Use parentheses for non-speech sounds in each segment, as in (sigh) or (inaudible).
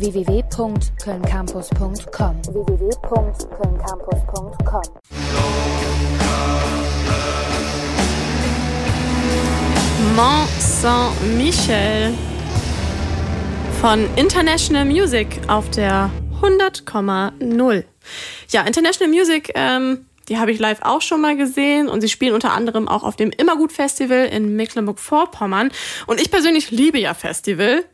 www.kölncampus.com www.kölncampus.com Mont Saint-Michel von International Music auf der 100,0. Ja, International Music, ähm, die habe ich live auch schon mal gesehen und sie spielen unter anderem auch auf dem Immergut Festival in Mecklenburg-Vorpommern. Und ich persönlich liebe ja Festivals.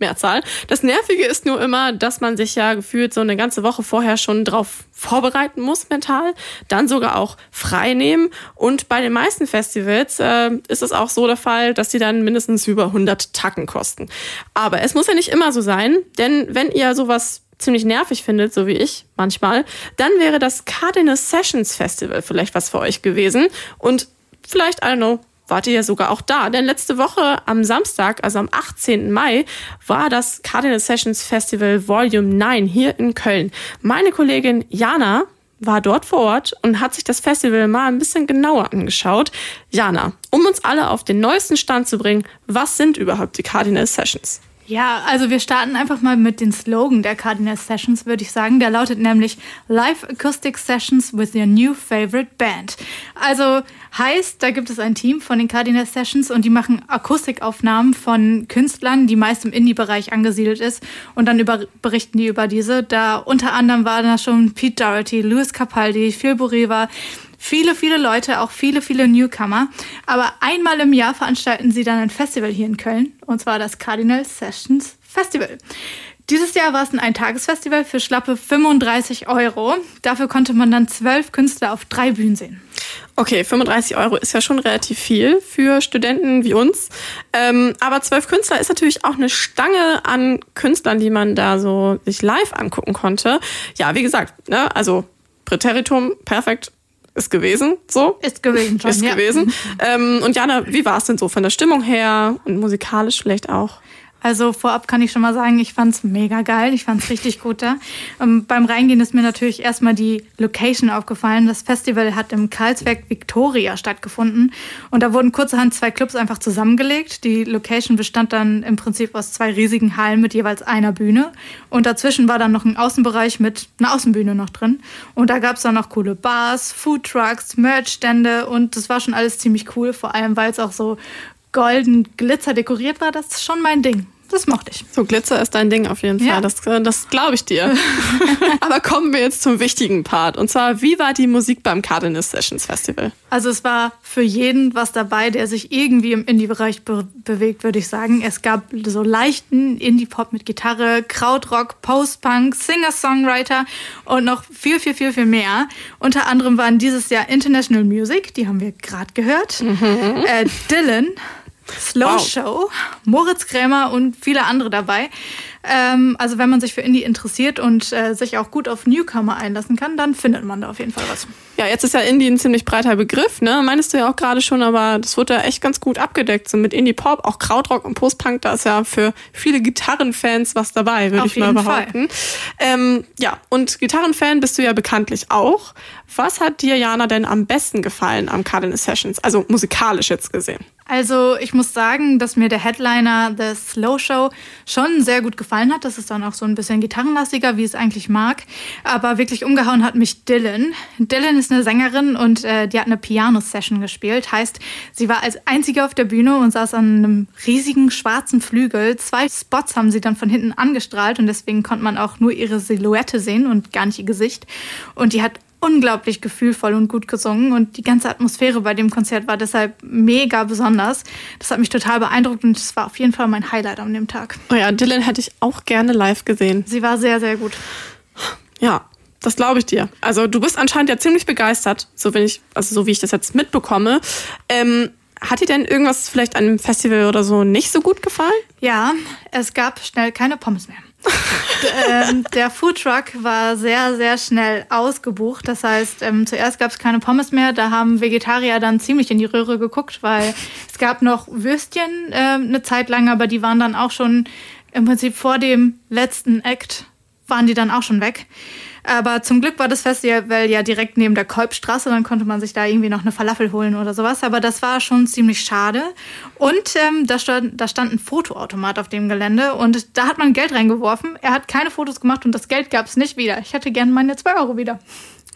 Mehrzahl. Das Nervige ist nur immer, dass man sich ja gefühlt so eine ganze Woche vorher schon drauf vorbereiten muss mental, dann sogar auch frei nehmen. Und bei den meisten Festivals äh, ist es auch so der Fall, dass die dann mindestens über 100 Tacken kosten. Aber es muss ja nicht immer so sein, denn wenn ihr sowas ziemlich nervig findet, so wie ich manchmal, dann wäre das Cardinal Sessions Festival vielleicht was für euch gewesen. Und vielleicht, I don't know, wart ihr ja sogar auch da. Denn letzte Woche am Samstag, also am 18. Mai, war das Cardinal Sessions Festival Volume 9 hier in Köln. Meine Kollegin Jana war dort vor Ort und hat sich das Festival mal ein bisschen genauer angeschaut. Jana, um uns alle auf den neuesten Stand zu bringen, was sind überhaupt die Cardinal Sessions? Ja, also wir starten einfach mal mit dem Slogan der Cardinal Sessions, würde ich sagen. Der lautet nämlich Live Acoustic Sessions with your new favorite band. Also heißt, da gibt es ein Team von den Cardinal Sessions und die machen Akustikaufnahmen von Künstlern, die meist im Indie-Bereich angesiedelt ist und dann über, berichten die über diese. Da unter anderem waren da schon Pete Doherty, Louis Capaldi, Phil Buriva, viele, viele Leute, auch viele, viele Newcomer. Aber einmal im Jahr veranstalten sie dann ein Festival hier in Köln, und zwar das Cardinal Sessions Festival. Dieses Jahr war es ein Eintagesfestival für schlappe 35 Euro. Dafür konnte man dann zwölf Künstler auf drei Bühnen sehen. Okay, 35 Euro ist ja schon relativ viel für Studenten wie uns. Ähm, aber zwölf Künstler ist natürlich auch eine Stange an Künstlern, die man da so sich live angucken konnte. Ja, wie gesagt, ne, also Präteritum, perfekt, ist gewesen, so. Ist gewesen schon, Ist ja. gewesen. (laughs) Ähm, und Jana, wie war es denn so von der Stimmung her und musikalisch vielleicht auch? Also vorab kann ich schon mal sagen, ich fand's mega geil. Ich fand's richtig gut da. Ähm, beim Reingehen ist mir natürlich erstmal die Location aufgefallen. Das Festival hat im Karlsberg Victoria stattgefunden. Und da wurden kurzerhand zwei Clubs einfach zusammengelegt. Die Location bestand dann im Prinzip aus zwei riesigen Hallen mit jeweils einer Bühne. Und dazwischen war dann noch ein Außenbereich mit einer Außenbühne noch drin. Und da gab's dann noch coole Bars, Foodtrucks, Merchstände. Und das war schon alles ziemlich cool. Vor allem, weil es auch so golden Glitzer dekoriert war, das ist schon mein Ding. Das mochte ich. So, Glitzer ist dein Ding auf jeden Fall. Ja. Das, äh, das glaube ich dir. (laughs) Aber kommen wir jetzt zum wichtigen Part. Und zwar, wie war die Musik beim Cardinal Sessions Festival? Also es war für jeden was dabei, der sich irgendwie im Indie-Bereich be bewegt, würde ich sagen. Es gab so leichten Indie-Pop mit Gitarre, Krautrock, Post-Punk, Singer-Songwriter und noch viel, viel, viel, viel mehr. Unter anderem waren dieses Jahr International Music, die haben wir gerade gehört, äh, Dylan, Slow Wow. Show, Moritz Krämer und viele andere dabei. Ähm, also wenn man sich für Indie interessiert und äh, sich auch gut auf Newcomer einlassen kann, dann findet man da auf jeden Fall was. Ja, jetzt ist ja Indie ein ziemlich breiter Begriff, ne? Meinst du ja auch gerade schon, aber das wurde ja echt ganz gut abgedeckt. So mit Indie-Pop, auch Krautrock und Post-Punk, da ist ja für viele Gitarrenfans was dabei, würde ich mal behaupten. Ähm, ja, und Gitarrenfan bist du ja bekanntlich auch. Was hat dir, Jana, denn am besten gefallen am Cardinal Sessions? Also musikalisch jetzt gesehen. Also ich muss sagen, dass mir der Headliner The Slow Show schon sehr gut gefallen hat. Das ist dann auch so ein bisschen gitarrenlastiger, wie es eigentlich mag. Aber wirklich umgehauen hat mich Dylan. Dylan ist eine Sängerin und äh, die hat eine Piano-Session gespielt. Heißt, sie war als einzige auf der Bühne und saß an einem riesigen schwarzen Flügel. Zwei Spots haben sie dann von hinten angestrahlt und deswegen konnte man auch nur ihre Silhouette sehen und gar nicht ihr Gesicht. Und die hat unglaublich gefühlvoll und gut gesungen und die ganze Atmosphäre bei dem Konzert war deshalb mega besonders. Das hat mich total beeindruckt und es war auf jeden Fall mein Highlight an dem Tag. Oh ja, Dylan hätte ich auch gerne live gesehen. Sie war sehr, sehr gut. Ja, das glaube ich dir. Also du bist anscheinend ja ziemlich begeistert, so wenn ich, also so wie ich das jetzt mitbekomme. Ähm, hat dir denn irgendwas vielleicht an einem Festival oder so nicht so gut gefallen? Ja, es gab schnell keine Pommes mehr. Ähm, der Foodtruck war sehr, sehr schnell ausgebucht. Das heißt, ähm, zuerst gab es keine Pommes mehr. Da haben Vegetarier dann ziemlich in die Röhre geguckt, weil es gab noch Würstchen ähm, eine Zeit lang, aber die waren dann auch schon im Prinzip vor dem letzten Act waren die dann auch schon weg. Aber zum Glück war das Festival ja direkt neben der Kolbstraße, dann konnte man sich da irgendwie noch eine Falafel holen oder sowas. Aber das war schon ziemlich schade. Und ähm, da, stand, da stand ein Fotoautomat auf dem Gelände und da hat man Geld reingeworfen. Er hat keine Fotos gemacht und das Geld gab es nicht wieder. Ich hätte gerne meine 2 Euro wieder.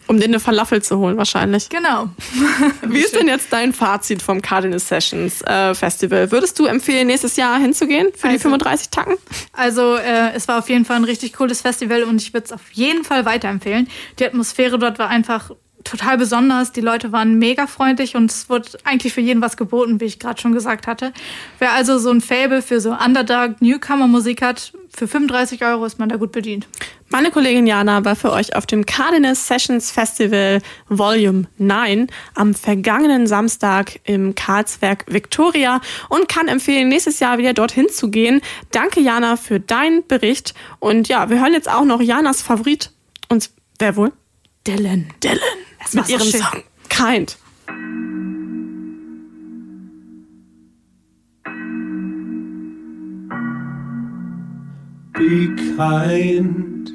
Um dir eine Falafel zu holen, wahrscheinlich. Genau. (laughs) Wie ist denn jetzt dein Fazit vom Cardinal Sessions äh, Festival? Würdest du empfehlen, nächstes Jahr hinzugehen für Also- die 35 Tacken? Also äh, es war auf jeden Fall ein richtig cooles Festival und ich würde es auf jeden Fall weiterempfehlen. Die Atmosphäre dort war einfach total besonders. Die Leute waren mega freundlich und es wurde eigentlich für jeden was geboten, wie ich gerade schon gesagt hatte. Wer also so ein Fable für so Underdog Newcomer Musik hat, für 35 Euro ist man da gut bedient. Meine Kollegin Jana war für euch auf dem Cardinal Sessions Festival Volume 9 am vergangenen Samstag im Karlswerk Victoria und kann empfehlen, nächstes Jahr wieder dorthin zu gehen. Danke, Jana, für deinen Bericht. Und ja, wir hören jetzt auch noch Janas Favorit. Und wer wohl? Dylan. Dylan. Es war Mit so ihrem schön. Song Kind. Be kind.